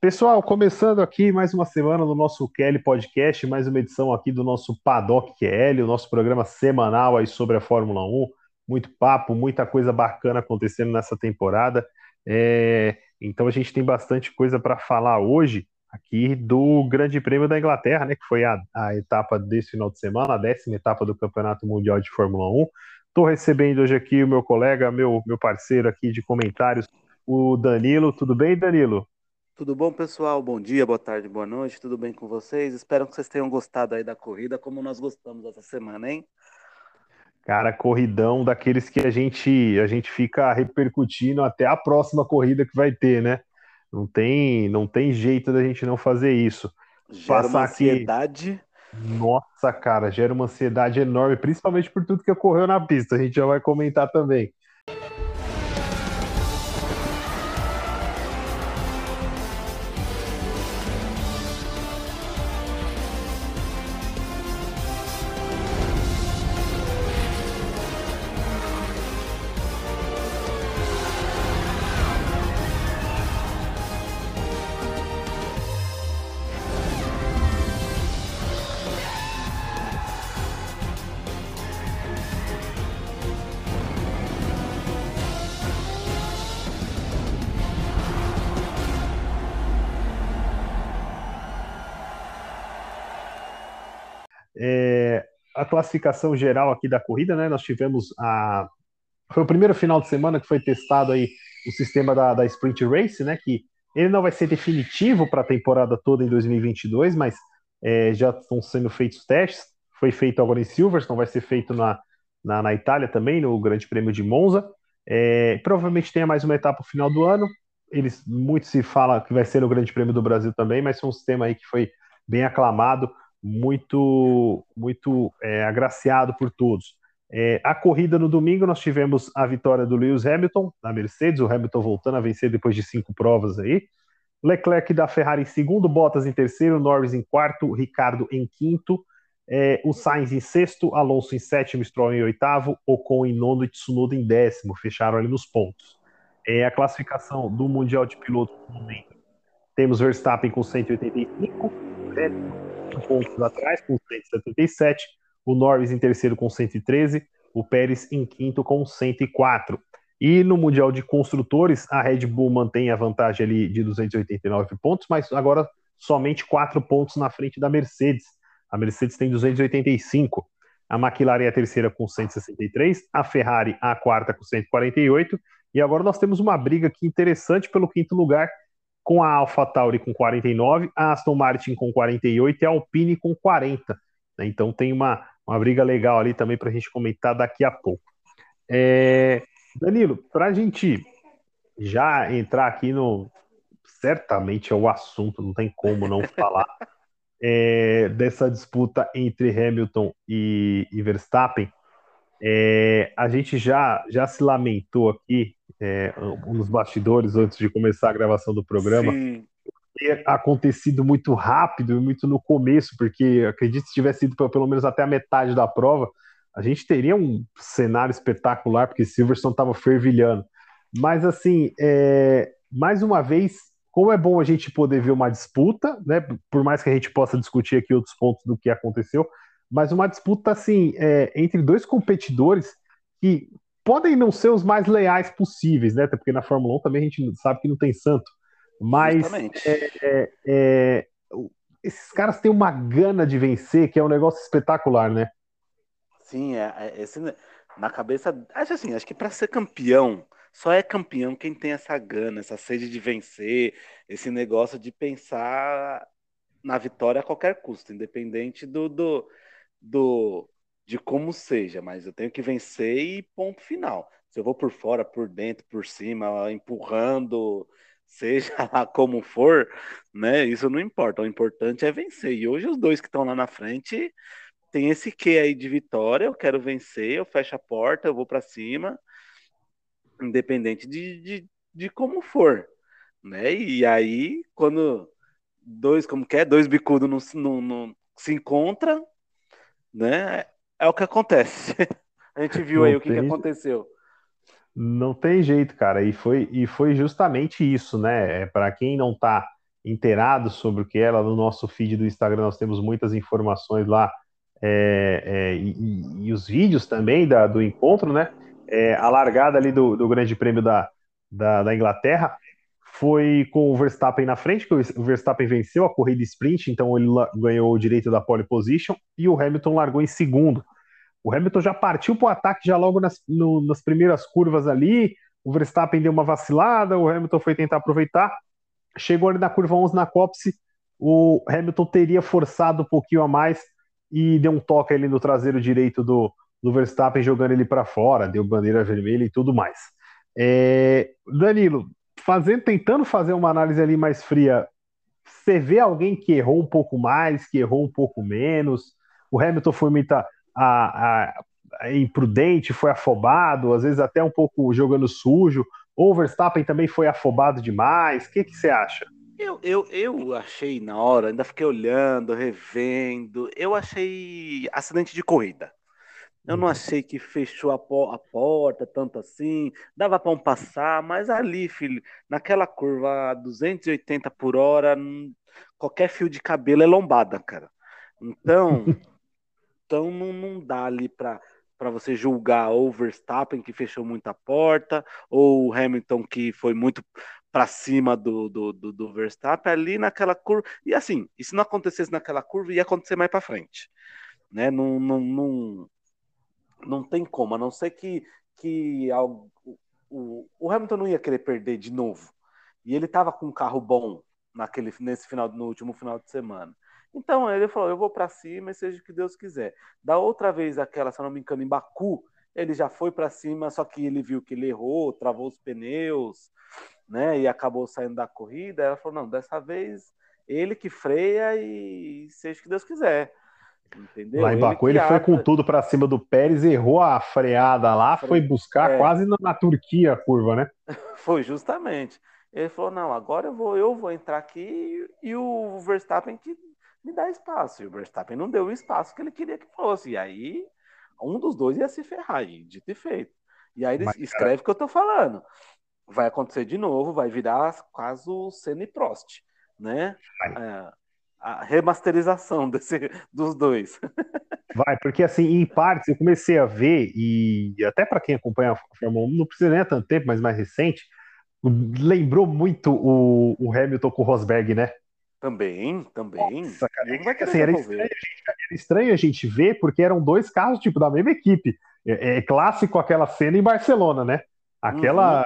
Pessoal, começando aqui mais uma semana no nosso Kelly Podcast, mais uma edição aqui do nosso Paddock QL, o nosso programa semanal aí sobre a Fórmula 1. Muito papo, muita coisa bacana acontecendo nessa temporada. É, então a gente tem bastante coisa para falar hoje aqui do Grande Prêmio da Inglaterra, né? Que foi a, a etapa desse final de semana, a décima etapa do Campeonato Mundial de Fórmula 1. Estou recebendo hoje aqui o meu colega, meu, meu parceiro aqui de comentários, o Danilo. Tudo bem, Danilo? Tudo bom, pessoal? Bom dia, boa tarde, boa noite. Tudo bem com vocês? Espero que vocês tenham gostado aí da corrida, como nós gostamos essa semana, hein? Cara, corridão daqueles que a gente a gente fica repercutindo até a próxima corrida que vai ter, né? Não tem não tem jeito da gente não fazer isso. Gera Passar uma ansiedade. Aqui... Nossa, cara, gera uma ansiedade enorme, principalmente por tudo que ocorreu na pista. A gente já vai comentar também. Classificação geral aqui da corrida, né? Nós tivemos a. Foi o primeiro final de semana que foi testado aí o sistema da, da Sprint Race, né? Que ele não vai ser definitivo para a temporada toda em 2022, mas é, já estão sendo feitos testes. Foi feito agora em Silverstone, vai ser feito na, na, na Itália também, no Grande Prêmio de Monza. É, provavelmente tenha mais uma etapa no final do ano. Eles muito se fala que vai ser no Grande Prêmio do Brasil também, mas foi um sistema aí que foi bem aclamado muito, muito é, agraciado por todos. É, a corrida no domingo nós tivemos a vitória do Lewis Hamilton na Mercedes, o Hamilton voltando a vencer depois de cinco provas aí. Leclerc da Ferrari em segundo, Bottas em terceiro, Norris em quarto, Ricardo em quinto, é, o Sainz em sexto, Alonso em sétimo, Stroll em oitavo, Ocon em nono e Tsunoda em décimo, fecharam ali nos pontos. É, a classificação do Mundial de Pilotos no momento, temos Verstappen com 185, pontos atrás, com 177, o Norris em terceiro com 113, o Pérez em quinto com 104. E no Mundial de Construtores, a Red Bull mantém a vantagem ali de 289 pontos, mas agora somente quatro pontos na frente da Mercedes. A Mercedes tem 285. A McLaren é a terceira com 163, a Ferrari a quarta com 148. E agora nós temos uma briga aqui interessante pelo quinto lugar, com a AlphaTauri com 49, a Aston Martin com 48 e a Alpine com 40. Né? Então tem uma, uma briga legal ali também para a gente comentar daqui a pouco. É, Danilo, para a gente já entrar aqui no. Certamente é o assunto, não tem como não falar é, dessa disputa entre Hamilton e, e Verstappen. É, a gente já, já se lamentou aqui é, nos bastidores antes de começar a gravação do programa. Sim. Ter acontecido muito rápido e muito no começo, porque acredito que se tivesse sido pelo menos até a metade da prova, a gente teria um cenário espetacular, porque Silverstone estava fervilhando. Mas, assim, é, mais uma vez, como é bom a gente poder ver uma disputa, né? Por mais que a gente possa discutir aqui outros pontos do que aconteceu, mas uma disputa assim é, entre dois competidores que podem não ser os mais leais possíveis, né? Até porque na Fórmula 1 também a gente sabe que não tem santo. Mas é, é, é, esses caras têm uma gana de vencer que é um negócio espetacular, né? Sim, é, é esse, na cabeça. Acho assim, acho que para ser campeão, só é campeão quem tem essa gana, essa sede de vencer, esse negócio de pensar na vitória a qualquer custo, independente do, do do de como seja, mas eu tenho que vencer e ponto final. Se eu vou por fora, por dentro, por cima, empurrando, seja lá como for, né? Isso não importa. O importante é vencer. E hoje os dois que estão lá na frente tem esse quê aí de vitória. Eu quero vencer, eu fecho a porta, eu vou para cima, independente de, de, de como for, né? E aí quando dois como que é, dois bicudos não, não se encontram né? É o que acontece. A gente viu não aí o que, que aconteceu. Não tem jeito, cara. E foi, e foi justamente isso, né? É, Para quem não está inteirados sobre o que era. No nosso feed do Instagram nós temos muitas informações lá é, é, e, e, os vídeos também da, do encontro, né? É, a largada ali do, do Grande Prêmio da, da, da, Inglaterra foi com o Verstappen na frente, que o Verstappen venceu a corrida sprint, então ele ganhou o direito da pole position, e o Hamilton largou em segundo. O Hamilton já partiu para o ataque já logo nas, no, nas primeiras curvas ali, o Verstappen deu uma vacilada, o Hamilton foi tentar aproveitar, chegou ali na curva 11 na cópice, o Hamilton teria forçado um pouquinho a mais, e deu um toque ali no traseiro direito do, do Verstappen, jogando ele para fora, deu bandeira vermelha e tudo mais. É, Danilo, fazendo, tentando fazer uma análise ali mais fria, você vê alguém que errou um pouco mais, que errou um pouco menos? O Hamilton foi muito a, a, a, imprudente, foi afobado, às vezes até um pouco jogando sujo. O Verstappen também foi afobado demais? O que, que você acha? Eu, eu, eu achei na hora, ainda fiquei olhando, revendo. Eu achei acidente de corrida. Eu não uhum. achei que fechou a, po a porta tanto assim, dava para um passar, mas ali, filho, naquela curva a 280 por hora, qualquer fio de cabelo é lombada, cara. Então, então não, não dá ali para para você julgar ou o Verstappen que fechou muita porta, ou o Hamilton que foi muito para cima do, do, do, do, Verstappen ali naquela curva. E assim, e se não acontecesse naquela curva, ia acontecer mais para frente. Né? Não, não, não, não tem como, a não ser que, que o, o, o Hamilton não ia querer perder de novo. E ele estava com um carro bom naquele, nesse final, no último final de semana. Então ele falou: eu vou para cima e seja o que Deus quiser. Da outra vez, aquela, se não me engano, em Baku, ele já foi para cima, só que ele viu que ele errou, travou os pneus, né? E acabou saindo da corrida. Ela falou: não, dessa vez ele que freia e seja o que Deus quiser. Entendeu? Lá em Baku ele, ele foi com tudo para cima do Pérez, errou a freada lá, foi buscar é. quase na, na, Turquia a curva, né? foi justamente. Ele falou: não, agora eu vou, eu vou entrar aqui e o Verstappen que me dá espaço. E o Verstappen não deu o espaço que ele queria que fosse. E aí um dos dois ia se ferrar, e dito e feito. E aí Mas, escreve o que eu tô falando vai acontecer de novo, vai virar quase o Senna e Prost, né? É, a remasterização desse, dos dois. Vai, porque assim, em partes, eu comecei a ver, e até para quem acompanha a Fórmula 1, não precisa nem há tanto tempo, mas mais recente, lembrou muito o, o Hamilton com o Rosberg, né? Também, também. Nossa, cara, é assim, era, estranho, era, estranho, a gente ver, porque eram dois carros, tipo, da mesma equipe. É, é clássico aquela cena em Barcelona, né? Aquela.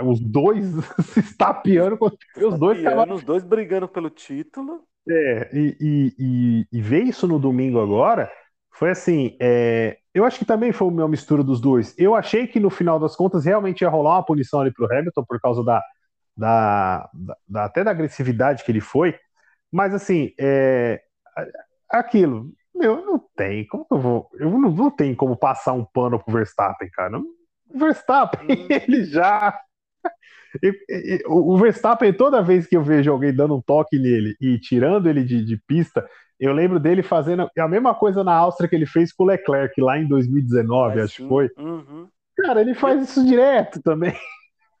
Uhum. Os dois se estapeando, os dois estapeando, os dois brigando pelo título. É, e, e, e, e, ver isso no domingo agora foi assim. É, eu acho que também foi uma mistura dos dois. Eu achei que no final das contas realmente ia rolar uma punição ali pro Hamilton por causa da, da, da até da agressividade que ele foi. Mas assim, é, aquilo, meu, não tem. Como eu vou. Eu não, não tem como passar um pano pro Verstappen, cara. O Verstappen, ele já. O Verstappen, toda vez que eu vejo alguém dando um toque nele e tirando ele de, de pista, eu lembro dele fazendo a mesma coisa na Áustria que ele fez com o Leclerc lá em 2019, acho que foi. Uhum. Cara, ele faz isso direto também.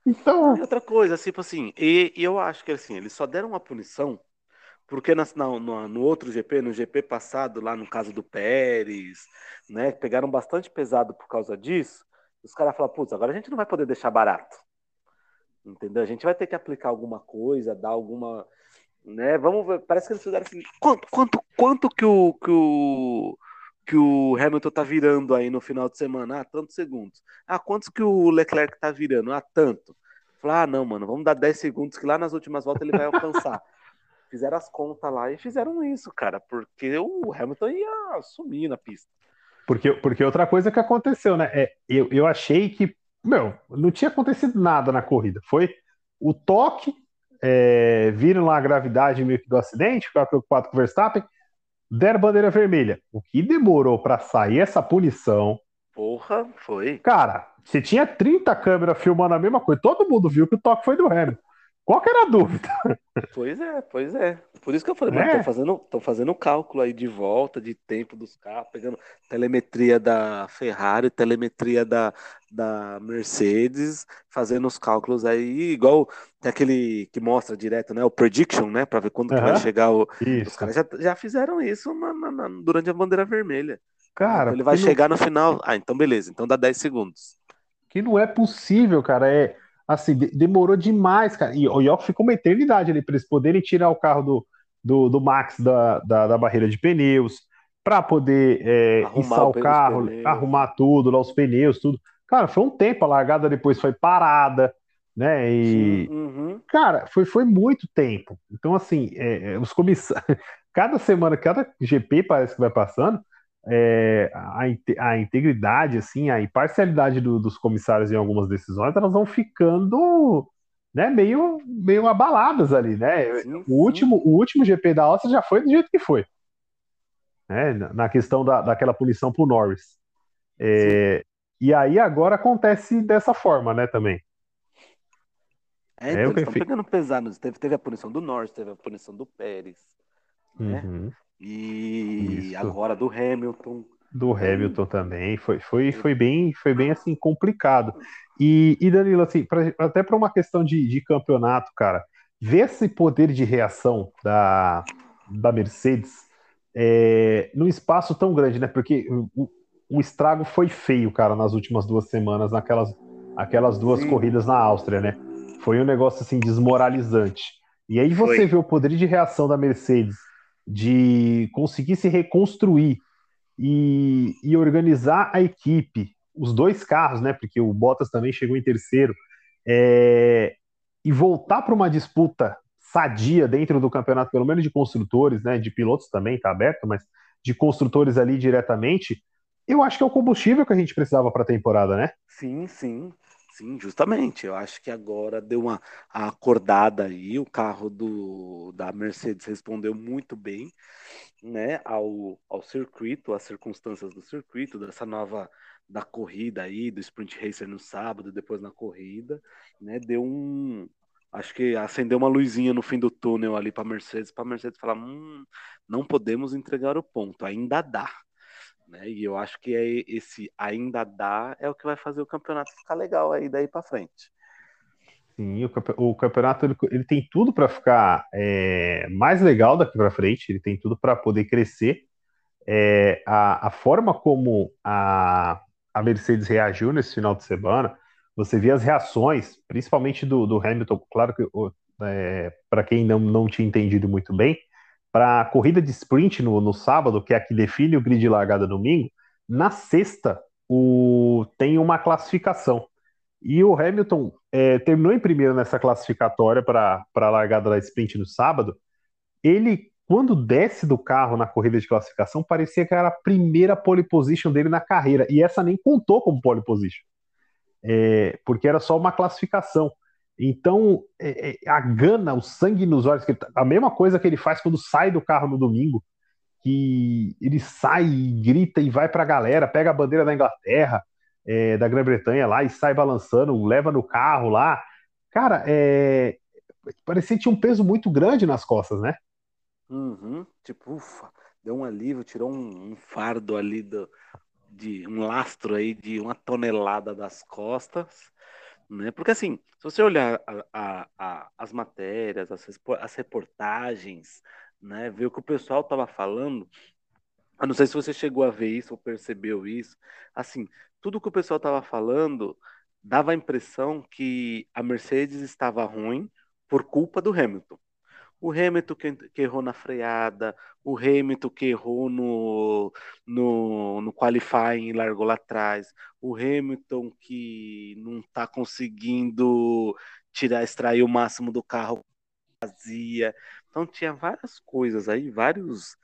Então. E outra coisa, tipo assim, e, e, eu acho que assim, eles só deram uma punição porque na, no, no, outro GP, no GP passado, lá no caso do Pérez, né, pegaram bastante pesado por causa disso. Os caras falam, putz, agora a gente não vai poder deixar barato. Entendeu? A gente vai ter que aplicar alguma coisa, dar alguma. Né? Vamos ver. Parece que eles fizeram assim. Quanto, quanto, quanto que o. Que o que o Hamilton tá virando aí no final de semana? Ah, tantos segundos. Ah, quantos que o Leclerc tá virando? Ah, tanto. Falar, ah, não, mano, vamos dar 10 segundos que lá nas últimas voltas ele vai alcançar. fizeram as contas lá e fizeram isso, cara, porque o Hamilton ia sumir na pista. Porque, porque outra coisa que aconteceu, né? É, eu, eu achei que, meu, não tinha acontecido nada na corrida. Foi o toque, é, viram lá a gravidade meio que do acidente, ficaram preocupados com o Verstappen, deram bandeira vermelha. O que demorou para sair essa punição. Porra, foi. Cara, você tinha 30 câmeras filmando a mesma coisa, todo mundo viu que o toque foi do Hamilton. Qual que era a dúvida? Pois é, pois é. Por isso que eu falei, é. tô fazendo, tô fazendo cálculo aí de volta, de tempo dos carros, pegando telemetria da Ferrari, telemetria da, da Mercedes, fazendo os cálculos aí, igual tem aquele que mostra direto, né? O prediction, né? Pra ver quando uhum. vai chegar o. Isso. Os caras já, já fizeram isso na, na, na, durante a bandeira vermelha. Cara, então ele vai chegar não... no final. Ah, então beleza, então dá 10 segundos. Que não é possível, cara. É assim, de, demorou demais, cara. E o York ficou uma eternidade ali para eles poderem tirar o carro do, do, do Max da, da, da barreira de pneus, para poder é, o carro, arrumar tudo, lá os pneus, tudo. Cara, foi um tempo, a largada depois foi parada, né? E, Sim, uhum. cara, foi, foi muito tempo. Então, assim, é, é os comissários, cada semana, cada GP parece que vai passando, é, a, a, integridade, assim, a imparcialidade do, dos comissários em algumas decisões, elas vão ficando né, meio, meio abaladas ali, né? Sim, o, último, o último GP da Áustria já foi do jeito que foi. Né, na questão da, daquela punição pro Norris. É, e aí agora acontece dessa forma, né, também. É, então, é eles estão pegando pesado. Teve, teve a punição do Norris, teve a punição do Pérez. Né? Uhum. E Isso. agora do Hamilton. Do Hamilton também. Foi, foi, foi, bem, foi bem assim, complicado. E, e Danilo, assim, pra, até para uma questão de, de campeonato, cara, ver esse poder de reação da, da Mercedes é, num espaço tão grande, né? Porque o, o estrago foi feio, cara, nas últimas duas semanas, naquelas aquelas duas Sim. corridas na Áustria, né? Foi um negócio assim desmoralizante. E aí você foi. vê o poder de reação da Mercedes de conseguir se reconstruir e, e, organizar a equipe, os dois carros, né? Porque o Bottas também chegou em terceiro, é, e voltar para uma disputa sadia dentro do campeonato, pelo menos de construtores, né? De pilotos também está aberto, mas de construtores ali diretamente, eu acho que é o combustível que a gente precisava para a temporada, né? Sim, sim. Sim, justamente. Eu acho que agora deu uma acordada aí. O carro do, da Mercedes respondeu muito bem né, ao, ao circuito, às circunstâncias do circuito, dessa nova da corrida aí, do Sprint Racer no sábado, depois na corrida, né? Deu um. Acho que acendeu uma luzinha no fim do túnel ali para Mercedes, para Mercedes falar: hum, não podemos entregar o ponto, ainda dá. Né? E eu acho que é esse ainda dá é o que vai fazer o campeonato ficar legal aí daí para frente. Sim, o, campeonato ele, ele tem tudo para ficar é, mais legal daqui para frente, ele tem tudo para poder crescer. É, a, a, forma como a, a Mercedes reagiu nesse final de semana, você vê as reações, principalmente do, do Hamilton, claro que é, para quem não, não tinha entendido muito bem, para a corrida de sprint no, no sábado, que é a que define o grid de largada domingo, na sexta o, tem uma classificação. E o Hamilton é, terminou em primeiro nessa classificatória para a largada da sprint no sábado. Ele, quando desce do carro na corrida de classificação, parecia que era a primeira pole position dele na carreira. E essa nem contou como pole position, é, porque era só uma classificação. Então, é, é, a gana, o sangue nos olhos, tá, a mesma coisa que ele faz quando sai do carro no domingo, que ele sai e grita e vai para a galera, pega a bandeira da Inglaterra, é, da Grã-Bretanha lá e sai balançando, leva no carro lá. Cara, é, parecia que tinha um peso muito grande nas costas, né? Uhum. Tipo, ufa, deu um alívio, tirou um, um fardo ali do, de um lastro aí de uma tonelada das costas né? Porque assim, se você olhar a, a, a, as matérias, as, as reportagens, né, ver o que o pessoal estava falando, eu não sei se você chegou a ver isso ou percebeu isso, assim, tudo que o pessoal estava falando dava a impressão que a Mercedes estava ruim por culpa do Hamilton o Hamilton que, que, errou na freada, o Hamilton que errou no, no, no qualifying e largou lá atrás, o Hamilton que não está conseguindo tirar, extrair o máximo do carro vazia. Então tinha várias coisas aí, vários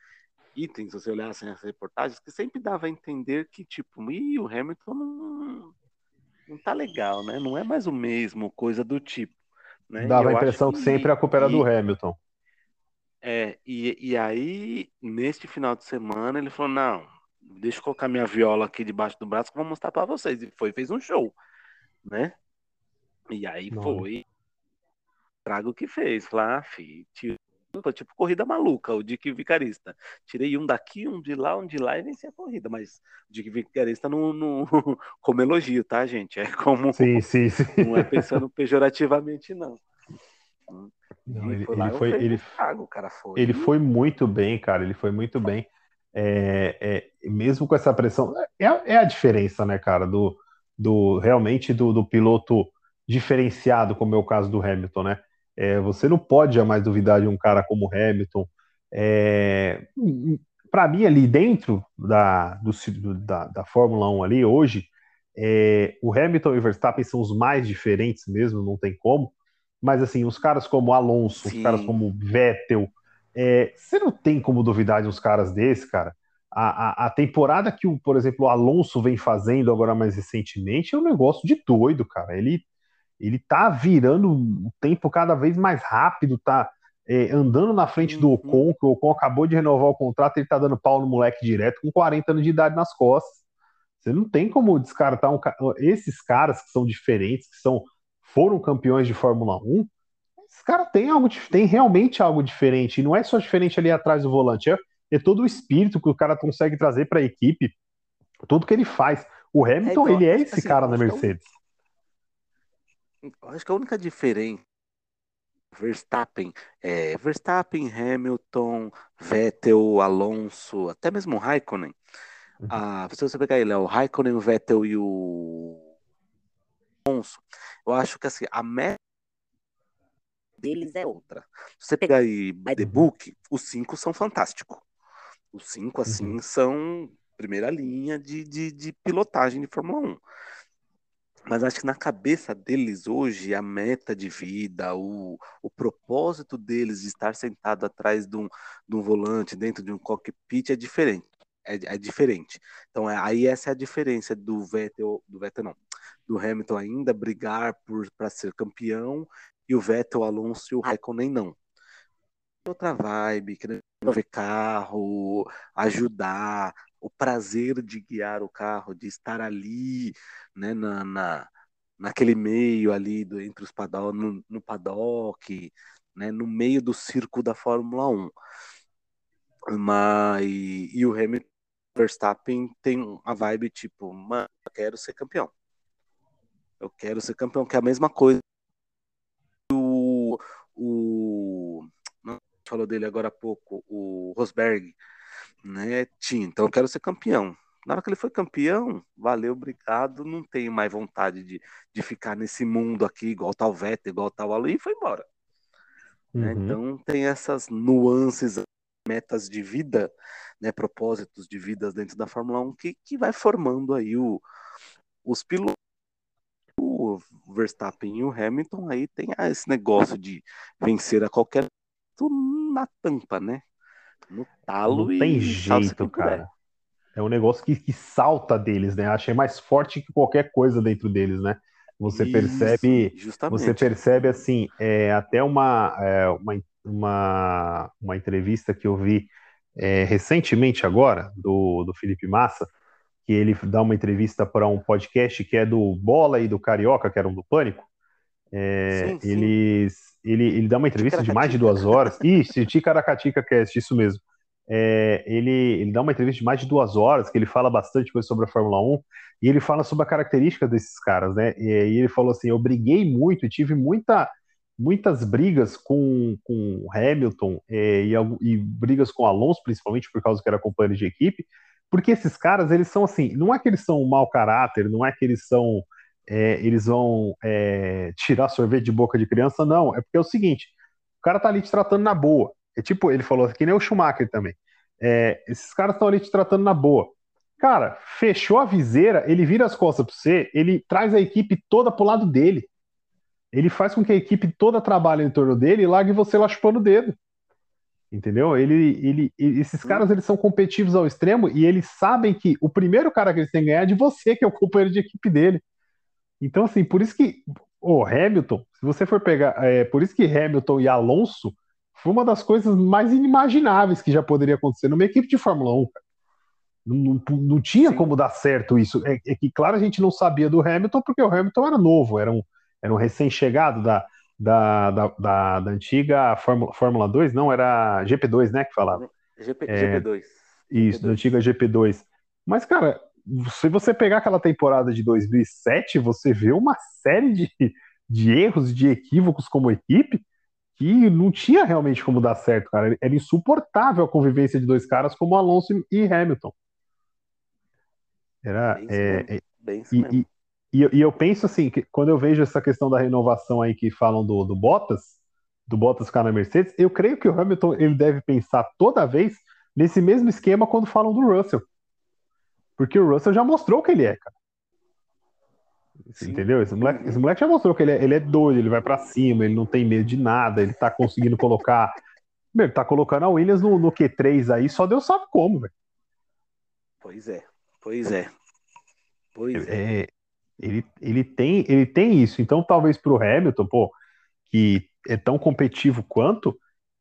itens, se você olhasse as reportagens, que sempre dava a entender que, tipo, e o Hamilton não, não tá legal, né? Não é mais o mesmo, coisa do tipo. Né? Dava a impressão que, que, sempre a culpa era do Hamilton. É, e, e aí, neste final de semana, ele falou: não, deixa eu colocar minha viola aqui debaixo do braço que eu vou mostrar para vocês. E foi, fez um show, né? E aí foi. trago que fez. Falar, ah, filho, tipo corrida maluca, o Dick Vicarista. Tirei um daqui, um de lá, um de lá e venci a corrida. Mas o Dick Vicarista não, não como elogio, tá, gente? É como. Sim, sim, sim. Não é pensando pejorativamente, não. Não, ele, foi, ele foi, ele, trago, cara foi. ele foi muito bem, cara. Ele foi muito bem. É, é, mesmo com essa pressão, é, é, a diferença, né, cara, do, do realmente do, do piloto diferenciado, como é o caso do Hamilton, né? É, você não pode jamais duvidar de um cara como Hamilton. É, Para mim, ali dentro da, do, da, da Fórmula 1 ali, hoje, é, o Hamilton e o Verstappen são os mais diferentes mesmo, não tem como. Mas assim, os caras como Alonso, Sim. os caras como Vettel, é, você não tem como duvidar de uns caras desses, cara. A, a, a, temporada que, o, por exemplo, o Alonso vem fazendo agora mais recentemente é um negócio de doido, cara. Ele ele tá virando o tempo cada vez mais rápido, tá é, andando na frente do uhum. Ocon, que o Ocon acabou de renovar o contrato, ele tá dando pau no moleque direto com 40 anos de idade nas costas. Você não tem como descartar um, esses caras que são diferentes, que são foram campeões de Fórmula 1. Esses caras têm algo, tem realmente algo diferente. E não é só diferente ali atrás do volante, é, é todo o espírito que o cara consegue trazer para a equipe, tudo que ele faz. O Hamilton, é igual, ele é esse assim, cara na Mercedes. Acho que a única diferença Verstappen, é, Verstappen, Hamilton, Vettel, Alonso, até mesmo Raikkonen. Uhum. Ah, se você pegar ele, é o Raikkonen, o Vettel e o Alonso, eu acho que assim, a meta deles é outra. Se você pegar aí by the book, os cinco são fantásticos. Os cinco, assim, uhum. são primeira linha de, de, de pilotagem de Fórmula 1. Mas acho que na cabeça deles hoje, a meta de vida, o, o propósito deles de estar sentado atrás de um, de um volante, dentro de um cockpit, é diferente. É, é diferente. Então, é, aí essa é a diferença do Vettel, do Vettel não, do Hamilton ainda brigar para ser campeão e o Vettel, Alonso e o Raikkonen não. Outra vibe, querendo ver carro, ajudar, o prazer de guiar o carro, de estar ali, né, na, na naquele meio ali do, entre os paddock, no, no paddock, né, no meio do circo da Fórmula 1. Mas, e, o Hamilton Verstappen tem a vibe tipo, mano, eu quero ser campeão. Eu quero ser campeão, que é a mesma coisa o, o não falou dele agora há pouco, o Rosberg, né? Tinha, então eu quero ser campeão. Na hora que ele foi campeão, valeu, obrigado, não tenho mais vontade de, de ficar nesse mundo aqui, igual tal Vettel, igual tal Alu, e foi embora. Né? Uhum. Né? Então tem essas nuances, metas de vida, né, propósitos de vida dentro da Fórmula 1 que, que vai formando aí o, os pilotos. O Verstappen e o Hamilton aí tem esse negócio de vencer a qualquer na tampa, né? No talo não tem jeito, cara. É um negócio que, que salta deles, né? Achei mais forte que qualquer coisa dentro deles, né? Você Isso, percebe, justamente. você percebe assim, é, até uma, é, uma, uma, uma, entrevista que eu vi é, recentemente agora do, do Felipe Massa, que ele dá uma entrevista para um podcast que é do Bola e do Carioca, que eram do Pânico. É, sim, sim. Eles ele, ele dá uma entrevista de mais de duas horas. Isso, Ticaracatica Cast, isso mesmo. É, ele, ele dá uma entrevista de mais de duas horas, que ele fala bastante coisa sobre a Fórmula 1, e ele fala sobre a característica desses caras, né? E, e ele falou assim: eu briguei muito, tive muita, muitas brigas com, com Hamilton é, e, e, brigas com Alonso, principalmente por causa que era companheiro de equipe, porque esses caras, eles são assim, não é que eles são um mau caráter, não é que eles são é, eles vão é, tirar sorvete de boca de criança, não. É porque é o seguinte: o cara tá ali te tratando na boa. É tipo, ele falou que nem o Schumacher também. É, esses caras estão ali te tratando na boa. Cara, fechou a viseira, ele vira as costas para você, ele traz a equipe toda pro lado dele. Ele faz com que a equipe toda trabalhe em torno dele e largue você lá chupando o dedo. Entendeu? Ele, ele, esses caras eles são competitivos ao extremo e eles sabem que o primeiro cara que eles têm que ganhar é de você, que é o companheiro de equipe dele. Então, assim, por isso que o Hamilton, se você for pegar, é, por isso que Hamilton e Alonso foi uma das coisas mais inimagináveis que já poderia acontecer numa equipe de Fórmula 1. Não, não, não tinha Sim. como dar certo isso. É, é, que, claro, a gente não sabia do Hamilton porque o Hamilton era novo, era um, era um recém-chegado da, da, da, da, da antiga Fórmula, Fórmula 2, não, era GP2, né, que falava. GP, é, GP2. Isso, GP2. da antiga GP2. Mas, cara, se você pegar aquela temporada de 2007, você vê uma série de, de erros, de equívocos como equipe, que não tinha realmente como dar certo, cara. Era insuportável a convivência de dois caras como Alonso e Hamilton. Era. Bem é, é, bem e, e, e, eu penso assim, que quando eu vejo essa questão da renovação aí que falam do, do Bottas, do Bottas ficar na Mercedes, eu creio que o Hamilton ele deve pensar toda vez nesse mesmo esquema quando falam do Russell. Porque o Russell já mostrou o que ele é, cara. Sim. Entendeu? Esse moleque, esse moleque já mostrou que ele é, ele é doido, ele vai para cima, ele não tem medo de nada, ele tá conseguindo colocar. Meu, tá colocando a Williams no, no Q3 aí, só Deus sabe como, velho. Pois é, pois é. Pois é. é. ele, ele, tem, ele tem isso. Então, talvez pro Hamilton, pô, que é tão competitivo quanto,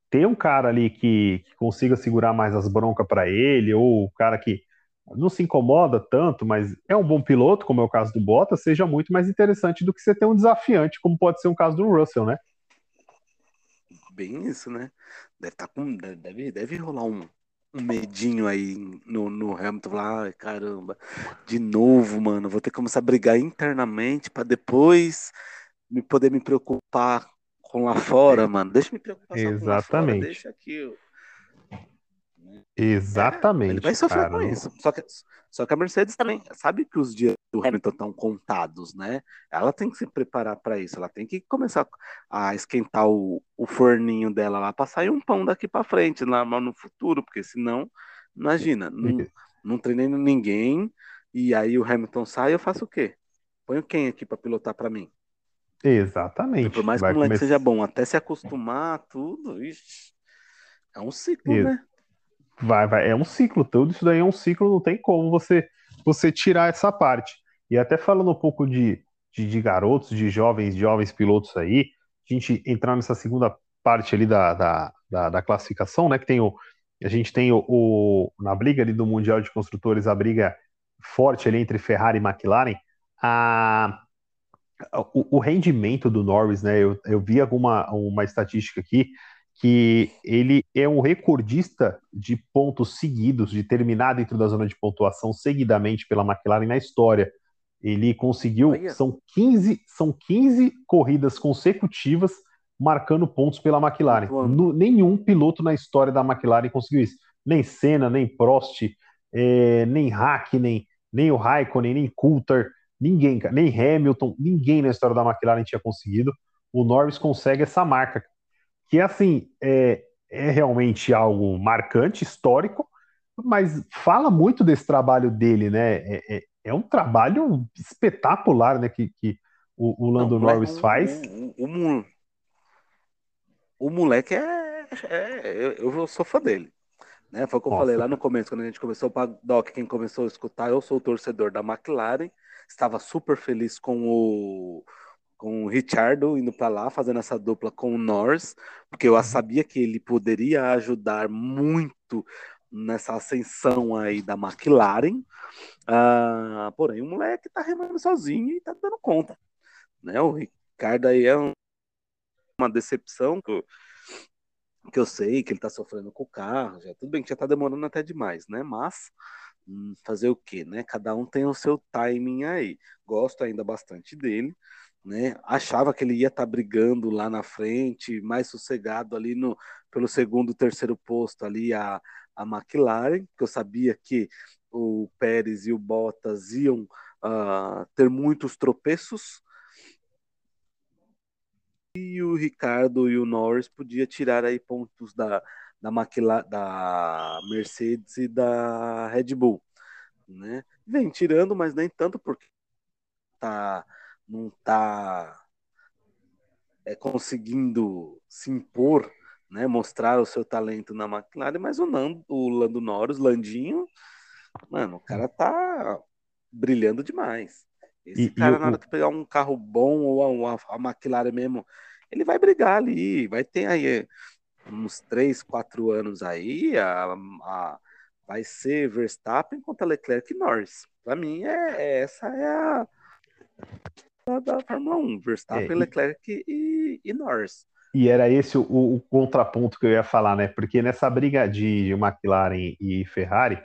ter um cara ali que, que consiga segurar mais as broncas para ele, ou o cara que não se incomoda tanto, mas é um bom piloto, como é o caso do Bottas, seja muito mais interessante do que você ter um desafiante, como pode ser o caso do Russell, né? Bem isso, né? Deve, tá com, deve, deve rolar um, um medinho aí no, no Hamilton, ai, caramba, de novo, mano, vou ter que começar a brigar internamente para depois me poder me preocupar com lá fora, mano. Deixa eu me preocupar só Exatamente. com lá fora, deixa aqui Exatamente. É, ele vai sofrer cara. com isso. Só que, só que a Mercedes também sabe que os dias do Hamilton estão contados, né? Ela tem que se preparar para isso. Ela tem que começar a esquentar o, o forninho dela lá para sair um pão daqui para frente, lá no futuro, porque senão, imagina, não, não treinando ninguém e aí o Hamilton sai, eu faço o quê? Ponho quem aqui para pilotar para mim? Exatamente. Por mais que o moleque começar... seja bom, até se acostumar, tudo, ixi, é um ciclo, Isso. né? Vai, vai. É um ciclo, tudo isso daí é um ciclo, não tem como você você tirar essa parte. E até falando um pouco de, de, de garotos, de jovens, jovens pilotos aí, a gente entrar nessa segunda parte ali da, da, da, da classificação, né? Que tem o. A gente tem o, o, na briga ali do Mundial de Construtores, a briga forte ali entre Ferrari e McLaren. A, o, o rendimento do Norris, né? Eu, eu vi alguma uma estatística aqui que ele é um recordista de pontos seguidos, de terminar dentro da zona de pontuação seguidamente pela McLaren na história. Ele conseguiu, são 15, são 15 corridas consecutivas marcando pontos pela McLaren. No, nenhum piloto na história da McLaren conseguiu isso. Nem Senna, nem Prost, é, nem Hackney, nem o Raikkonen, nem Coulter, ninguém, nem Hamilton, ninguém na história da McLaren tinha conseguido. O Norris consegue essa marca que assim é, é realmente algo marcante, histórico, mas fala muito desse trabalho dele, né? É, é, é um trabalho espetacular, né? Que, que o, o Lando Não, Norris faz. O, o, o, moleque é, é, eu sou fã dele. Né? Foi o que eu Nossa. falei lá no começo, quando a gente começou o paddock, quem começou a escutar, eu sou o torcedor da McLaren, estava super feliz com o, com o Richardo indo para lá, fazendo essa dupla com o Norris, porque eu uhum. sabia que ele poderia ajudar muito nessa ascensão aí da McLaren. Uh, porém, o moleque tá remando sozinho e tá dando conta. Né? O Ricardo aí é um, uma decepção que eu, que eu sei que ele tá sofrendo com o carro. Já, tudo bem que já tá demorando até demais, né? Mas hum, fazer o quê, né? Cada um tem o seu timing aí. Gosto ainda bastante dele né? Achava que ele ia estar tá brigando lá na frente, mais sossegado ali no pelo segundo, terceiro posto ali a, a McLaren, que eu sabia que o Pérez e o Bottas iam uh, ter muitos tropeços. E o Ricardo e o Norris podia tirar aí pontos da, da, McLaren, da Mercedes e da Red Bull, né? Vem tirando, mas nem tanto porque tá não está é, conseguindo se impor, né, mostrar o seu talento na McLaren, mas o, Nando, o Lando Norris, Landinho, mano, o cara tá brilhando demais. Esse e, cara, e na hora que pegar um carro bom ou a, a, a, McLaren mesmo, ele vai brigar ali, vai ter aí uns 3, 4 anos aí, a, a, vai ser Verstappen contra Leclerc e Norris. Para mim, é, é, essa é a, da, da Fórmula 1, Verstappen, é, Leclerc e, e Norris. E era esse o, o, contraponto que eu ia falar, né? Porque nessa briga de, McLaren e Ferrari,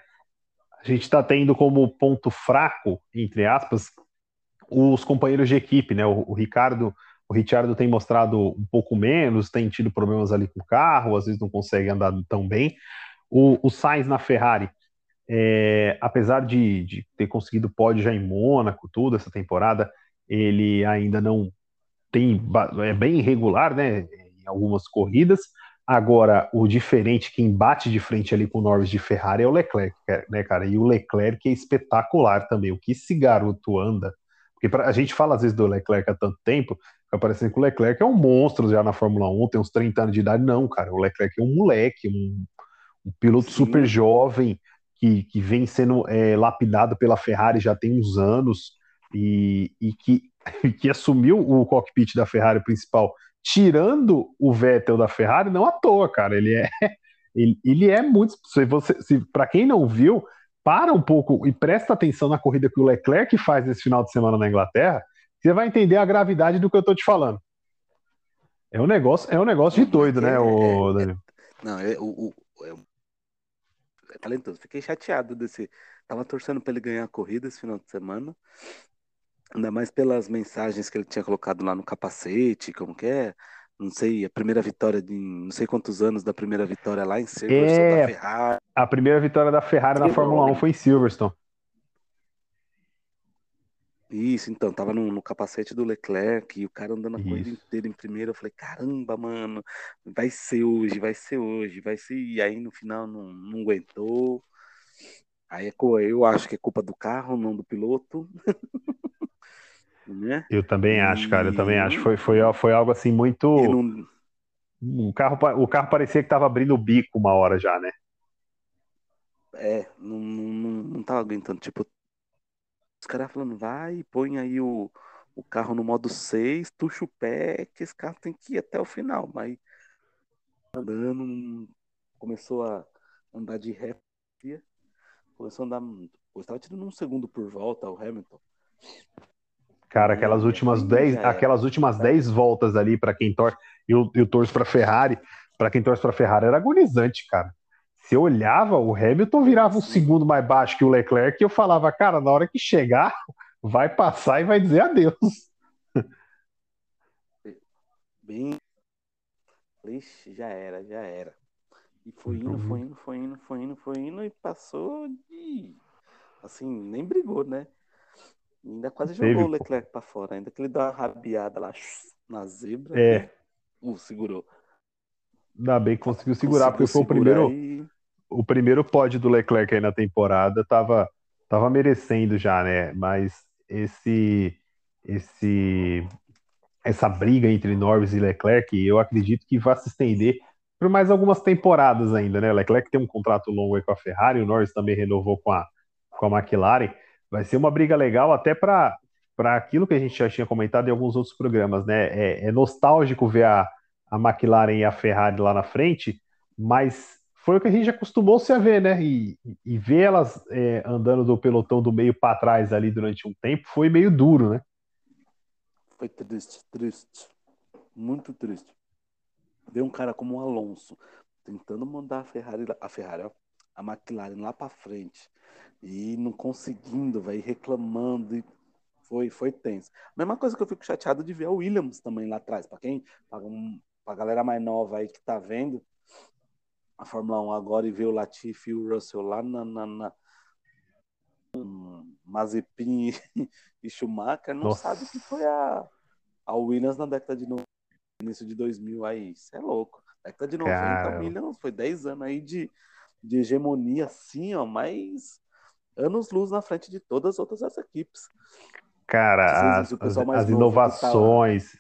a gente está tendo como ponto fraco, entre aspas, os companheiros de equipe, né? O, o Ricardo, o Ricciardo tem mostrado um pouco menos, tem tido problemas ali com o carro, às vezes não consegue andar tão bem. O, o Sainz na Ferrari, é, apesar de, de, ter conseguido pódio já em Mônaco, tudo essa temporada, ele ainda não tem é bem irregular, né? Em algumas corridas. Agora, o diferente, quem bate de frente ali com o Norris de Ferrari é o Leclerc, né, cara? E o Leclerc é espetacular também. O que esse garoto anda. Porque pra, a gente fala às vezes do Leclerc há tanto tempo, fica parecendo que o Leclerc é um monstro já na Fórmula 1, tem uns 30 anos de idade. Não, cara, o Leclerc é um moleque, um, um piloto Sim. super jovem, que, que vem sendo é, lapidado pela Ferrari já tem uns anos, e, e que que assumiu o cockpit da Ferrari principal, tirando o Vettel da Ferrari, não à toa, cara. Ele é, ele, ele é muito. Se você, se, para quem não viu, para um pouco e presta atenção na corrida que o Leclerc faz nesse final de semana na Inglaterra, você vai entender a gravidade do que eu tô te falando. É um negócio, é um negócio de doido, né, o Daniel? Não, é, o, o, é, é talentoso. Fiquei chateado desse. Tava torcendo para ele ganhar a corrida esse final de semana. Ainda mais pelas mensagens que ele tinha colocado lá no capacete, como que é? Não sei, a primeira vitória de não sei quantos anos da primeira vitória lá em Silverstone é, da Ferrari. A primeira vitória da Ferrari na Fórmula 1 foi em Silverstone. Isso, então, tava no, no, capacete do Leclerc e o cara andando a Isso. corrida inteira em primeiro. Eu falei, caramba, mano, vai ser hoje, vai ser hoje, vai ser. E aí no final não, não aguentou. Aí é eu acho que é culpa do carro, não do piloto. né? Eu também acho, cara, eu também acho. Foi, foi, foi algo assim muito. Não... O, carro, o carro parecia que tava abrindo o bico uma hora já, né? É, não, não, não tava aguentando. Tipo, os caras falando, vai, põe aí o, o carro no modo 6, tuxa o pé, que esse carro tem que ir até o final. Mas andando, começou a andar de ré, começou a andar. Eu estava tirando um segundo por volta o Hamilton. Cara, aquelas últimas 10, aquelas últimas 10 voltas ali para quem torce, eu, eu torço para Ferrari, para quem torce para Ferrari era agonizante, cara. Se eu olhava, o Hamilton virava um segundo mais baixo que o Leclerc e eu falava, cara, na hora que chegar, vai passar e vai dizer adeus. Bem. Ixi, já era, já era. E foi indo, foi indo, foi indo, foi indo, foi indo e passou de. Assim, nem brigou, né? Ainda quase jogou Teve, o Leclerc para fora, ainda que ele deu uma rabiada lá na zebra. É. Uh, segurou. Ainda bem que conseguiu segurar, conseguiu porque foi o primeiro. E... O primeiro pódio do Leclerc aí na temporada tava, tava merecendo já, né? Mas esse. esse essa briga entre Norris e Leclerc, eu acredito que vai se estender por mais algumas temporadas ainda, né? Leclerc tem um contrato longo aí com a Ferrari, o Norris também renovou com a, com a McLaren vai ser uma briga legal até para aquilo que a gente já tinha comentado em alguns outros programas, né? É, é, nostálgico ver a, a McLaren e a Ferrari lá na frente, mas foi o que a gente acostumou se a ver, né? E, e ver elas é, andando do pelotão do meio para trás ali durante um tempo foi meio duro, né? Foi triste, triste. Muito triste. Ver um cara como o Alonso tentando mandar a Ferrari, a Ferrari, a McLaren lá para frente e não conseguindo, vai reclamando e foi foi tenso. Mesma coisa que eu fico chateado de ver o Williams também lá atrás, para quem para um, a galera mais nova aí que tá vendo a Fórmula 1 agora e ver o Latifi e o Russell lá na, na, na Mazepin e Schumacher, não Nossa. sabe que foi a, a Williams na década de 90, início de 2000 aí, isso é louco. Década de 90, Cara. Williams foi 10 anos aí de, de hegemonia assim, ó, mas anos luz na frente de todas as outras equipes. Cara, as, as, as tá inovações, tá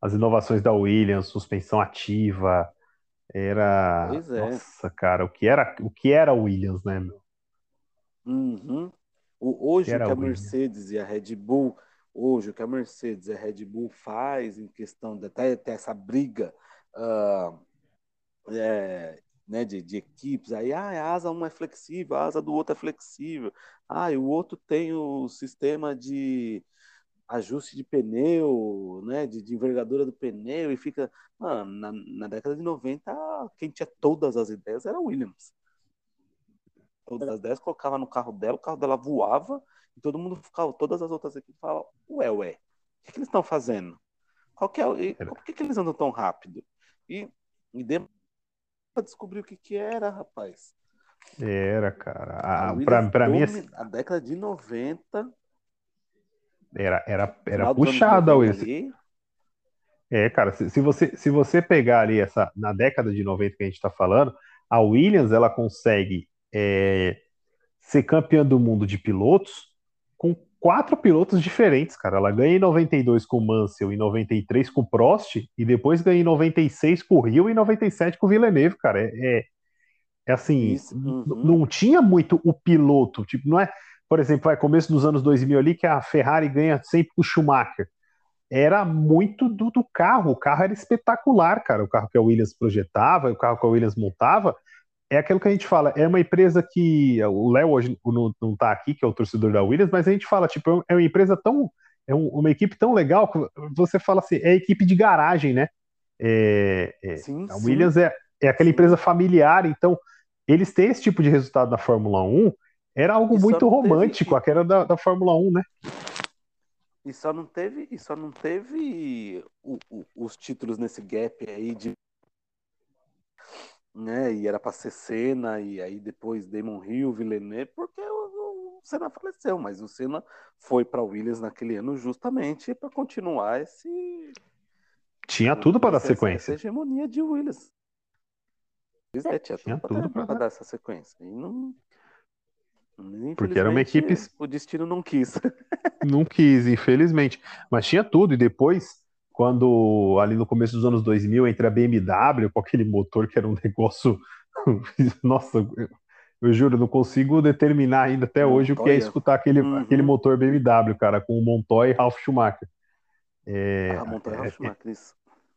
as inovações da Williams, suspensão ativa, era. É. Nossa, cara, o que era o que era Williams, né, meu? Uhum. O, hoje que, que a Mercedes e a Red Bull, hoje o que a Mercedes e a Red Bull faz em questão de até ter essa briga uh, é, né, de, de equipes, aí ah, a asa um é flexível, a asa do outro é flexível, ah, e o outro tem o sistema de, ajuste de pneu, né, de, de, envergadura do pneu, e fica. Mano, na, na, década de 90, quem tinha todas as ideias era a Williams. Todas as ideias colocava no carro dela, o carro dela voava, e todo mundo ficava, todas as outras equipes falavam, ué, ué, o que, que eles estão fazendo? Qual que é, e, por que, que eles andam tão rápido? E, e demorou pra descobrir o que, que era, rapaz. Era, cara. A, a pra, pra mim, a década de 90 era, era, era puxada a Williams. É, cara, se, se, você, se você pegar ali essa, na década de 90 que a gente está falando, a Williams ela consegue é, ser campeã do mundo de pilotos quatro pilotos diferentes, cara. Ela ganha em 92 com o Mansell, em 93 com o Prost, e depois ganha em 96 com o Rio e em 97 com o Villeneuve, cara. É, é, é assim, uhum. não tinha muito o piloto, tipo, não é por exemplo, vai começo dos anos 2000 ali, que a Ferrari ganha sempre o Schumacher. Era muito do, do, carro, o carro era espetacular, cara. O carro que a Williams projetava, o carro que a Williams montava. É aquilo que a gente fala, é uma empresa que. O Léo hoje não, não tá aqui, que é o torcedor da Williams, mas a gente fala, tipo, é uma empresa tão. É uma equipe tão legal que você fala assim, é equipe de garagem, né? É, é, sim, a Williams sim. é, é aquela empresa familiar, então eles têm esse tipo de resultado na Fórmula 1 era algo e muito romântico, teve... aquela da, da Fórmula 1, né? E só não teve, e só não teve o, o, os títulos nesse gap aí de né? E era para ser Senna e aí depois Damon Hill, Villeneuve, porque o, o Senna faleceu, mas o Senna foi para Williams naquele ano justamente para continuar esse tinha tudo para dar sequência. Essa hegemonia de Williams. É, tinha, tinha tudo para dar essa sequência. E não porque era uma equipe. O destino não quis. não quis, infelizmente. Mas tinha tudo. E depois, quando ali no começo dos anos 2000, entre a BMW com aquele motor que era um negócio. Nossa, eu, eu juro, não consigo determinar ainda até Montoya. hoje o que é escutar aquele, uhum. aquele motor BMW, cara, com o Montoya e Ralf Schumacher. É, ah, Montoya e Ralf é, Schumacher, isso.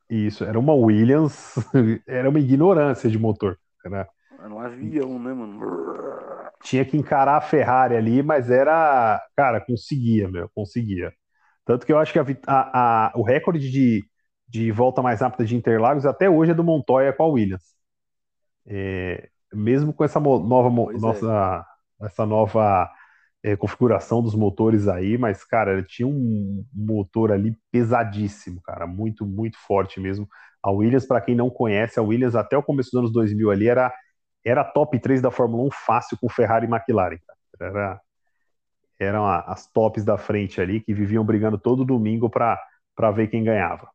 Isso, era uma Williams, era uma ignorância de motor. Era, era um avião, né, mano? tinha que encarar a Ferrari ali, mas era, cara, conseguia, meu, conseguia. Tanto que eu acho que a, a, a, o recorde de, de volta mais rápida de Interlagos até hoje é do Montoya com a Williams. É, mesmo com essa nova, nossa, é. essa nova é, configuração dos motores aí, mas, cara, ele tinha um motor ali pesadíssimo, cara, muito, muito forte mesmo. A Williams, para quem não conhece, a Williams até o começo dos anos 2000 ali era era top 3 da Fórmula 1 fácil com Ferrari e McLaren. Era, eram as tops da frente ali que viviam brigando todo domingo para ver quem ganhava.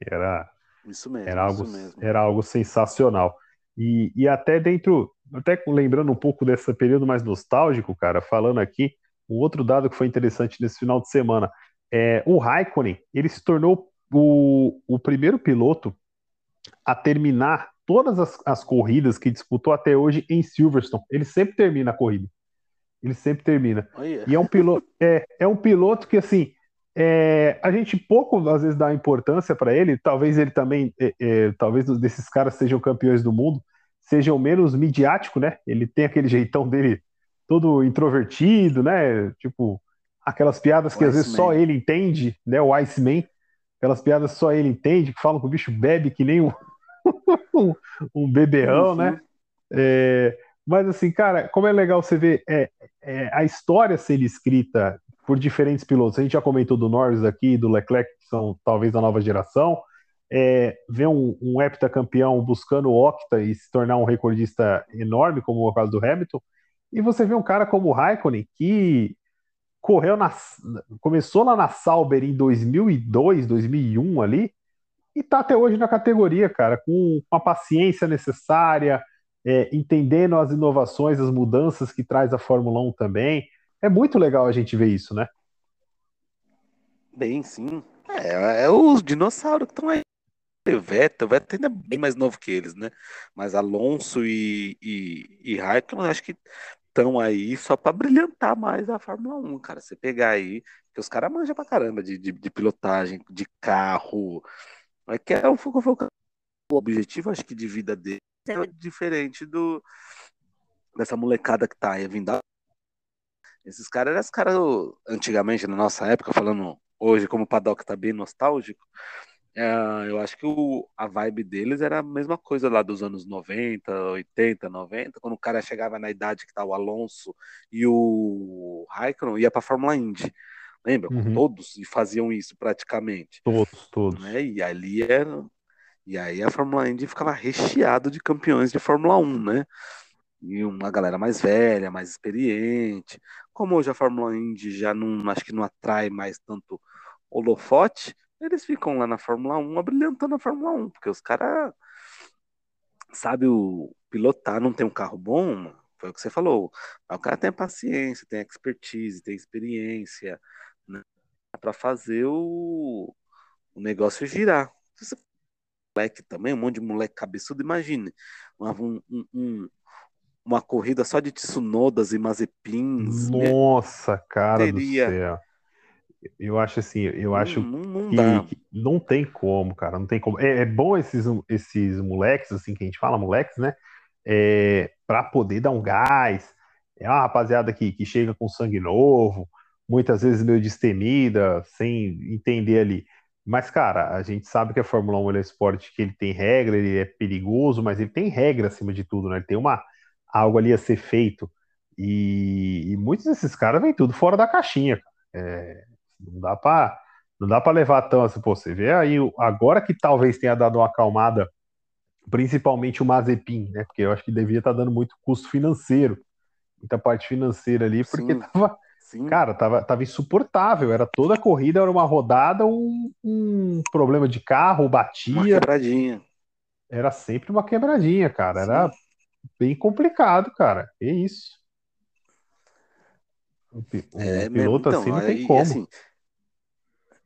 Era, isso mesmo, era algo, mesmo. Era algo sensacional. E, e até dentro, até lembrando um pouco desse período mais nostálgico, cara, falando aqui, um outro dado que foi interessante nesse final de semana, é o Raikkonen, ele se tornou o, o primeiro piloto a terminar todas as, as corridas que disputou até hoje em Silverstone. Ele sempre termina a corrida. Ele sempre termina. Oh, yeah. E é um piloto, é, é um piloto que assim é, a gente pouco às vezes dá importância para ele. Talvez ele também, é, é, talvez desses caras sejam campeões do mundo, sejam menos midiático, né? Ele tem aquele jeitão dele todo introvertido, né? Tipo aquelas piadas o que às vezes só ele entende, né? O Iceman, aquelas piadas só ele entende, que falam que o bicho bebe que nem um um, um beberrão, né? É, mas assim, cara, como é legal você ver é, é, a história sendo escrita por diferentes pilotos. A gente já comentou do Norris aqui, do Leclerc, que são talvez da nova geração. É, ver um, um heptacampeão buscando o octa e se tornar um recordista enorme, como o caso do Hamilton. E você vê um cara como o Raikkonen, que correu na, começou lá na Sauber em 2002, 2001 ali, e tá até hoje na categoria, cara, com a paciência necessária, é, entendendo as inovações, as mudanças que traz a Fórmula 1 também. É muito legal a gente ver isso, né? Bem, sim. É, é os dinossauros que estão aí. O Vettel, o Vettel ainda é bem mais novo que eles, né? Mas Alonso e, e, e Raikkonen, acho que estão aí só para brilhantar mais a Fórmula 1, cara. Você pegar aí, que os caras manjam pra caramba de, de, de pilotagem, de carro, mas que é o, o objetivo, acho que, de vida dele é diferente do dessa molecada que tá aí vindo. Esses caras eram os caras, antigamente, na nossa época, falando hoje, como o Paddock tá bem nostálgico, é, eu acho que o, a vibe deles era a mesma coisa lá dos anos 90, 80, 90, quando o cara chegava na idade que tá o Alonso e o Raikkonen, ia pra Fórmula Indy. Lembra? Uhum. Todos e faziam isso praticamente. Todos, todos. Né? E ali era. E aí a Fórmula Indy ficava recheado de campeões de Fórmula 1, né? E uma galera mais velha, mais experiente. Como hoje a Fórmula Indy já não, acho que não atrai mais tanto holofote, eles ficam lá na Fórmula 1 abrilhantando a Fórmula 1, porque os caras sabe o pilotar, não tem um carro bom, foi o que você falou. o cara tem paciência, tem expertise, tem experiência, né, para fazer o, o negócio girar. Se você moleque também, um monte de moleque cabeçudo, imagine um, um, um, uma corrida só de Tsunodas e Mazepins. Nossa, cara teria... do céu. Eu acho assim, eu acho não, não, não que, que, não tem como, cara, não tem como. É, é, bom esses, esses moleques, assim, que a gente fala, moleques, né? É, para poder dar um gás. É uma rapaziada que, que chega com sangue novo, muitas vezes meio destemida, sem entender ali. Mas, cara, a gente sabe que a Fórmula 1 é um esporte que ele tem regra, ele é perigoso, mas ele tem regra acima de tudo, né? Ele tem uma, algo ali a ser feito. E, e muitos desses caras vêm tudo fora da caixinha. É, não dá para não dá para levar tão assim, pô, você vê aí, agora que talvez tenha dado uma acalmada, principalmente o Mazepin, né? Porque eu acho que devia estar tá dando muito custo financeiro, muita parte financeira ali, porque Sim. tava, Sim. cara, tava, tava insuportável, era toda a corrida, era uma rodada, um, um problema de carro, batia. Uma quebradinha. Era sempre uma quebradinha, cara, Sim. era bem complicado, cara, é isso. O, é, piloto então, assim não tem como. Assim,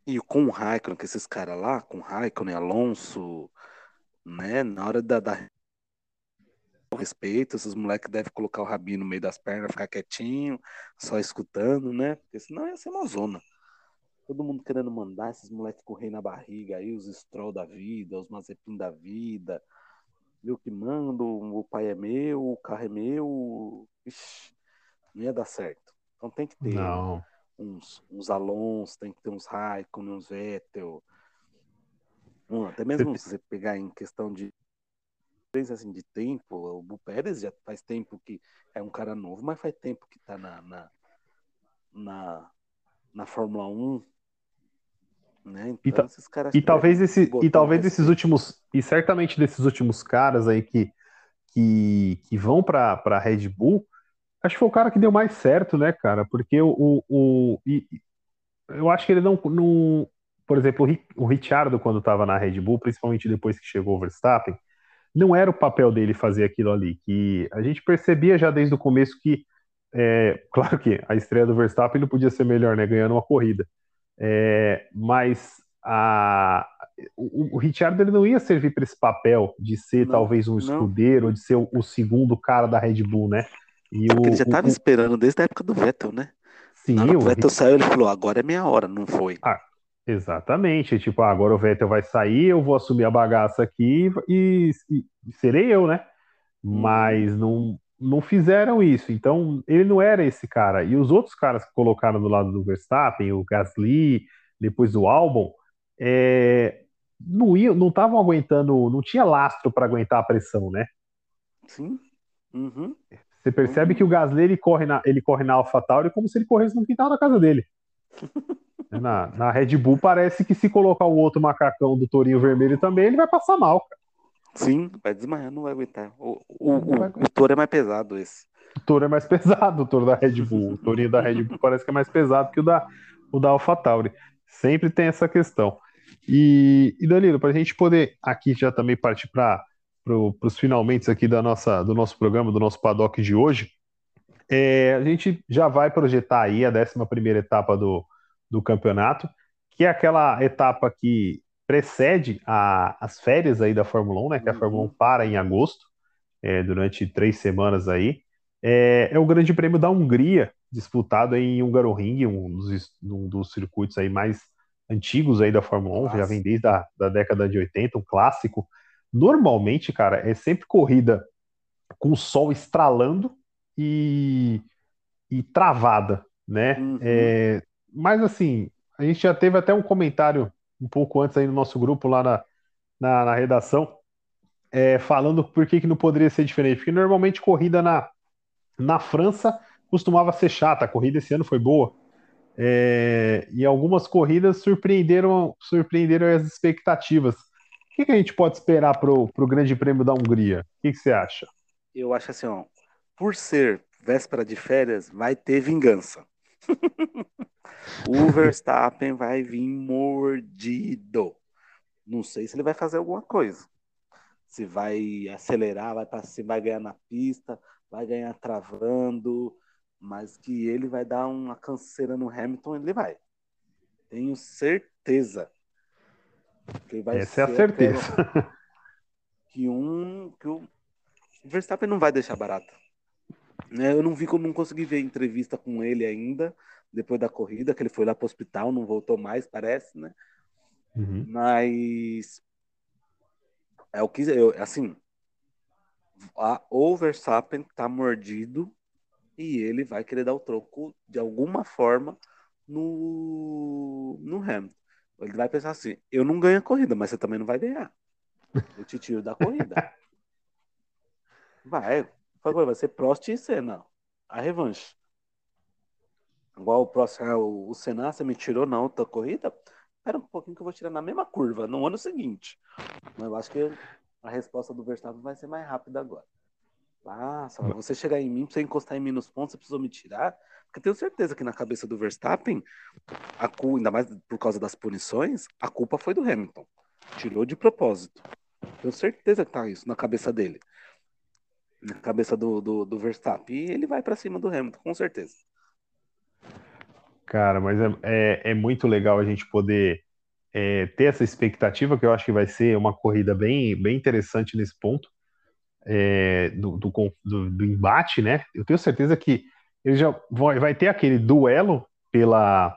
e com o Raikkonen, com esses caras lá, com o Raikkonen, Alonso, né, na hora da, da respeito, esses moleques devem colocar o rabinho no meio das pernas, ficar quietinho, só escutando, né? Porque senão ia ser uma zona. Todo mundo querendo mandar esses moleques correr na barriga aí, os Stroll da vida, os Mazepin da vida. Eu que mando, o pai é meu, o carro é meu. Ixi, não ia dar certo. Então tem que ter não. uns, uns Alonso, tem que ter uns Raikkonen, uns Vettel. Até mesmo se você pegar em questão de assim, de tempo, o Pérez já faz tempo que é um cara novo, mas faz tempo que tá na, na, na, na Fórmula 1. Né? Então, e, ta e talvez esse e talvez esses últimos e certamente desses últimos caras aí que que, que vão para a Red Bull Acho que foi o cara que deu mais certo, né, cara? Porque o. o, o e, eu acho que ele não. não por exemplo, o, o Richardo, quando estava na Red Bull, principalmente depois que chegou o Verstappen, não era o papel dele fazer aquilo ali. Que a gente percebia já desde o começo que. É, claro que a estreia do Verstappen não podia ser melhor, né? Ganhando uma corrida. É, mas a, o, o Richard ele não ia servir para esse papel de ser não, talvez um escudeiro, ou de ser o, o, segundo cara da Red Bull, né? E o, ele já estava esperando desde a época do Vettel, né? Sim, o Vettel saiu, ele falou: agora é minha hora, não foi. Ah, exatamente. Tipo, ah, agora o Vettel vai sair, eu vou assumir a bagaça aqui e, e serei eu, né? Mas não, não fizeram isso. Então, ele não era esse cara. E os outros caras que colocaram do lado do Verstappen, o Gasly, depois o Albon, é, não estavam aguentando, não tinha lastro para aguentar a pressão, né? Sim. Uhum. Você percebe que o Gasly ele corre na, ele corre na AlphaTauri como se ele corresse no quintal da casa dele. Na, na Red Bull parece que se colocar o outro macacão do Torinho Vermelho também, ele vai passar mal, cara. Sim, vai desmaiar, não vai aguentar. O, o, o, o é mais pesado esse. O Toro é mais pesado, o Toro da Red Bull. O Torinho da Red Bull parece que é mais pesado que o da, o da AlphaTauri. Sempre tem essa questão. E, e Danilo, para a gente poder aqui já também partir para para os finalmente aqui da nossa, do nosso programa, do nosso paddock de hoje, é, a gente já vai projetar aí a 11 primeira etapa do, do campeonato, que é aquela etapa que precede a, as férias aí da Fórmula 1, né, que a Fórmula 1 uhum. para em agosto, é, durante três semanas aí. É, é, o Grande Prêmio da Hungria, disputado em Hungaroring, um dos, um dos circuitos aí mais antigos aí da Fórmula 1, Nossa. já vem desde a da década de 80, um clássico Normalmente, cara, é sempre corrida com o sol estralando e, e travada, né? Uhum. É, mas assim, a gente já teve até um comentário um pouco antes aí no nosso grupo lá na, na, na redação, é, falando por que, que não poderia ser diferente. Porque normalmente corrida na, na França costumava ser chata, a corrida esse ano foi boa. É, e algumas corridas surpreenderam, surpreenderam as expectativas. O que, que a gente pode esperar para o Grande Prêmio da Hungria? O que, que você acha? Eu acho assim, ó, por ser véspera de férias, vai ter vingança. o Verstappen vai vir mordido. Não sei se ele vai fazer alguma coisa. Se vai acelerar, vai para cima, vai ganhar na pista, vai ganhar travando, mas que ele vai dar uma canseira no Hamilton, ele vai. Tenho certeza. Que vai Essa é a certeza. Que um que o Verstappen não vai deixar barato. Né, eu não vi não consegui ver entrevista com ele ainda depois da corrida, que ele foi lá para o hospital, não voltou mais, parece, né? Uhum. Mas é o que eu, assim, a, o Verstappen tá mordido e ele vai querer dar o troco de alguma forma no, no Hamilton. Ele vai pensar assim: eu não ganho a corrida, mas você também não vai ganhar. Eu te tiro da corrida. Vai, vai ser Prost e Senna. A revanche. Igual o próximo, é o Senna, você me tirou na outra corrida? Espera um pouquinho que eu vou tirar na mesma curva, no ano seguinte. Mas eu acho que a resposta do Verstappen vai ser mais rápida agora. Ah, você chegar em mim, você encostar em mim nos pontos, você precisou me tirar. Porque eu tenho certeza que na cabeça do Verstappen, a culpa, ainda mais por causa das punições, a culpa foi do Hamilton. Tirou de propósito. Tenho certeza que tá isso na cabeça dele. Na cabeça do, do, do Verstappen. E ele vai para cima do Hamilton, com certeza. Cara, mas é, é, é muito legal a gente poder é, ter essa expectativa, que eu acho que vai ser uma corrida bem, bem interessante nesse ponto é, do, do, do, do, embate, né? Eu tenho certeza que ele já vai, vai ter aquele duelo pela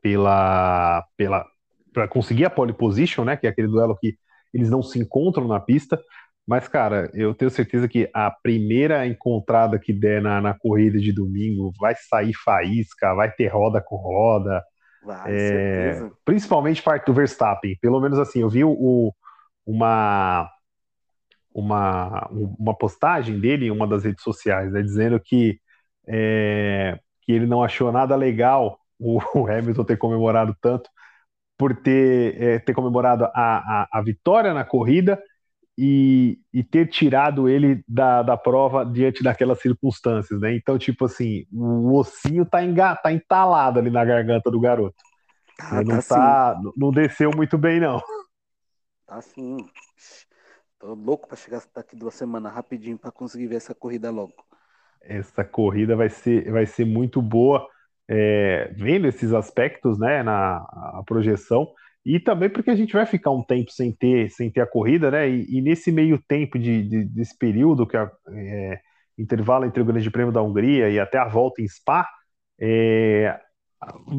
pela pela para conseguir a pole position, né? Que é aquele duelo que eles não se encontram na pista. Mas, cara, eu tenho certeza que a primeira encontrada que der na, na corrida de domingo vai sair faísca, vai ter roda com roda. Vai, é, principalmente parte do Verstappen. Pelo menos assim, eu vi o, uma, uma, uma postagem dele em uma das redes sociais, né, dizendo que, é, que ele não achou nada legal o, o, Hamilton ter comemorado tanto por ter, é, ter comemorado a, a, a, vitória na corrida e, e ter tirado ele da, da prova diante daquelas circunstâncias, né? Então, tipo assim, o ossinho tá, enga, tá entalado ali na garganta do garoto. Ah, não, tá, tá não desceu muito bem, não. Tá sim. Tô louco para chegar daqui duas semanas rapidinho para conseguir ver essa corrida logo. Essa corrida vai ser, vai ser muito boa, é, vendo esses aspectos, né, na projeção, e também porque a gente vai ficar um tempo sem ter, sem ter a corrida, né, e, e nesse meio tempo de, de, desse período que é, intervalo entre o Grande Prêmio da Hungria e até a volta em Spa, é,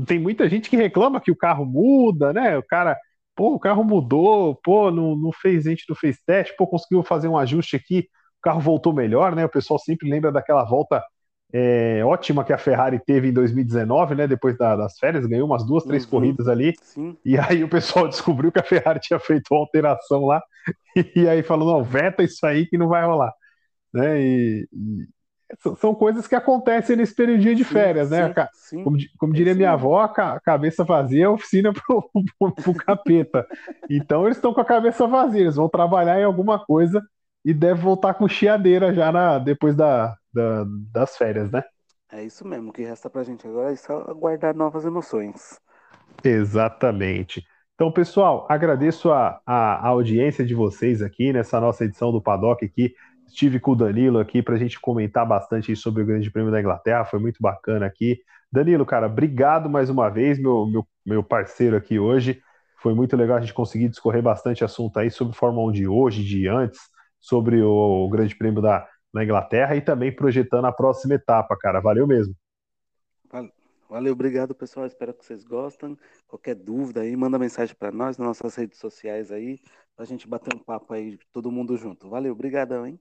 tem muita gente que reclama que o carro muda, né? O cara pô, o carro mudou, pô, não, não fez, a gente não fez teste, pô, conseguiu fazer um ajuste aqui, o carro voltou melhor, né? O pessoal sempre lembra daquela volta é, ótima que a Ferrari teve em 2019, né? Depois da, das férias, ganhou umas duas, três uhum, corridas ali. Sim. E aí o pessoal descobriu que a Ferrari tinha feito uma alteração lá, e aí falou: não, veta isso aí que não vai rolar. Né? E, e são coisas que acontecem nesse período de férias, né? sim, né? Sim, como, como diria minha avó, a cabeça vazia é oficina pro, pro, pro capeta. Então eles estão com a cabeça vazia, eles vão trabalhar em alguma coisa e deve voltar com chiadeira já na, depois da, da, das férias, né? É isso mesmo, o que resta pra gente agora é só aguardar novas emoções. Exatamente. Então, pessoal, agradeço a, a, a audiência de vocês aqui nessa nossa edição do Paddock aqui Estive com o Danilo aqui para a gente comentar bastante sobre o Grande Prêmio da Inglaterra, foi muito bacana aqui. Danilo, cara, obrigado mais uma vez, meu, meu, meu parceiro aqui hoje. Foi muito legal a gente conseguir discorrer bastante assunto aí sobre Fórmula 1 de hoje, de antes, sobre o, o Grande Prêmio da, da Inglaterra e também projetando a próxima etapa, cara. Valeu mesmo. Valeu, obrigado, pessoal. Espero que vocês gostem. Qualquer dúvida aí, manda mensagem para nós nas nossas redes sociais aí, para a gente bater um papo aí, todo mundo junto. Valeu, obrigadão, hein?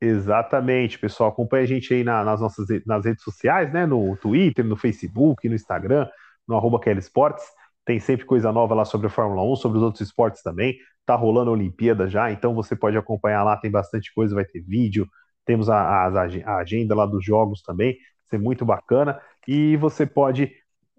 Exatamente, pessoal. Acompanhe a gente aí na, nas nossas nas redes sociais, né? No Twitter, no Facebook, no Instagram. no arroba Esportes. Tem sempre coisa nova lá sobre a Fórmula 1, sobre os outros esportes também. Tá rolando a Olimpíada já, então você pode acompanhar lá, tem bastante coisa, vai ter vídeo, temos a, a, a agenda lá dos jogos também, vai ser muito bacana. E você pode,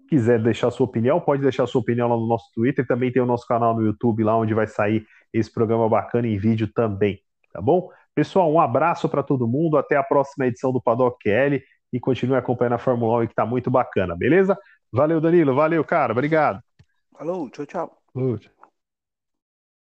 quiser deixar sua opinião, pode deixar sua opinião lá no nosso Twitter, também tem o nosso canal no YouTube lá, onde vai sair esse programa bacana em vídeo também, tá bom? Pessoal, um abraço para todo mundo, até a próxima edição do Paddock QL e continue acompanhando a Fórmula 1 que está muito bacana, beleza? Valeu, Danilo, valeu, cara, obrigado. Falou, tchau, tchau. tchau.